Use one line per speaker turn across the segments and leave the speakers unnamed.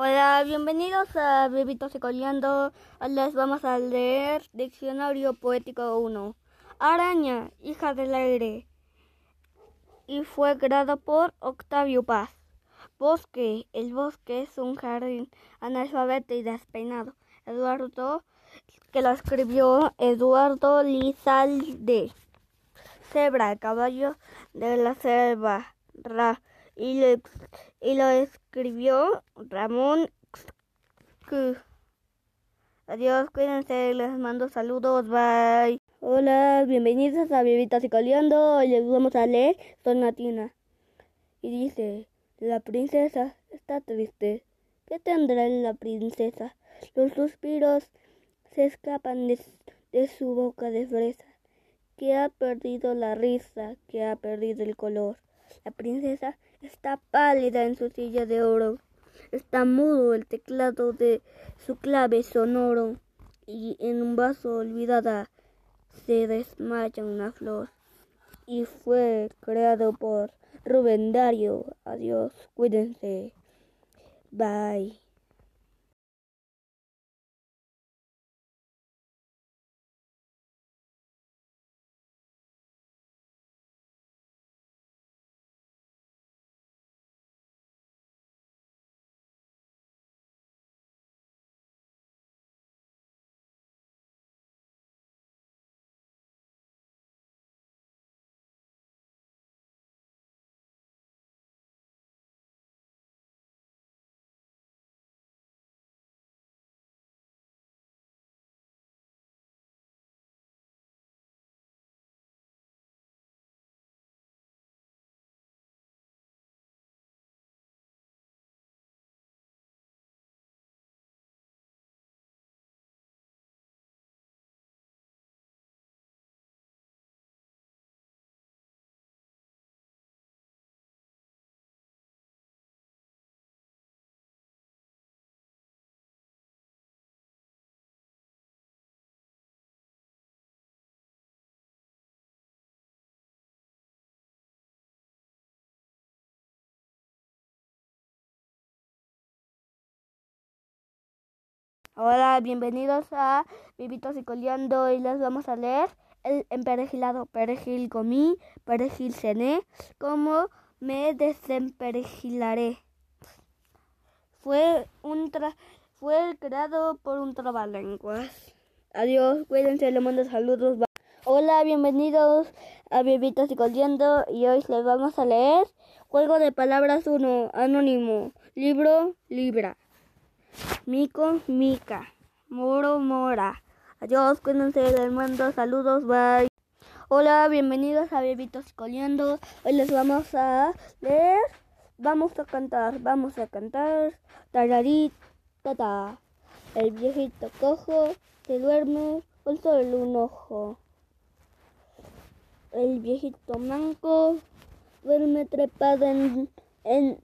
Hola, bienvenidos a Bebitos y Coleando. Les vamos a leer Diccionario Poético 1. Araña, hija del aire. Y fue creado por Octavio Paz. Bosque, el bosque es un jardín analfabeto y despeinado. Eduardo, que lo escribió Eduardo Lizalde. Cebra, caballo de la selva. Ra, y lo, y lo escribió Ramón. Adiós, cuídense, les mando saludos, bye. Hola, bienvenidos a Bebitas y Coleando. Hoy les vamos a leer Sonatina. Y dice, la princesa está triste. ¿Qué tendrá la princesa? Los suspiros se escapan de, de su boca de fresa, que ha perdido la risa, que ha perdido el color. La princesa está pálida en su silla de oro. Está mudo el teclado de su clave sonoro. Y en un vaso olvidada se desmaya una flor. Y fue creado por Rubén Dario. Adiós, cuídense. Bye. Hola, bienvenidos a Vivitos y Coleando y les vamos a leer el emperejilado perejil comí, perejil cené, cómo me desemperejilaré. Fue un tra fue creado por un trabalenguas. Adiós, cuídense, les mando saludos. Hola, bienvenidos a Vivitos y Coleando y hoy les vamos a leer Juego de Palabras 1, Anónimo, Libro, Libra. Mico, Mica, Moro, Mora. Adiós, cuídense, les mando saludos, bye. Hola, bienvenidos a Bebitos Coleando. Hoy les vamos a leer, vamos a cantar, vamos a cantar. Tararí, tata. El viejito cojo se duerme con solo un ojo. El viejito manco duerme trepado en, en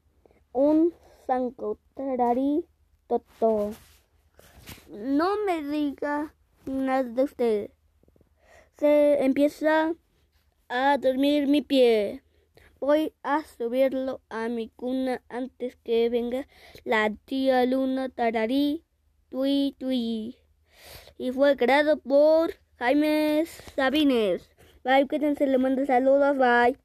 un zanco. Tararí, Toto. No me diga nada de usted. Se empieza a dormir mi pie. Voy a subirlo a mi cuna antes que venga la tía Luna Tararí, tui tui. Y fue creado por Jaime Sabines. Bye, quédense, le mando saludos, bye.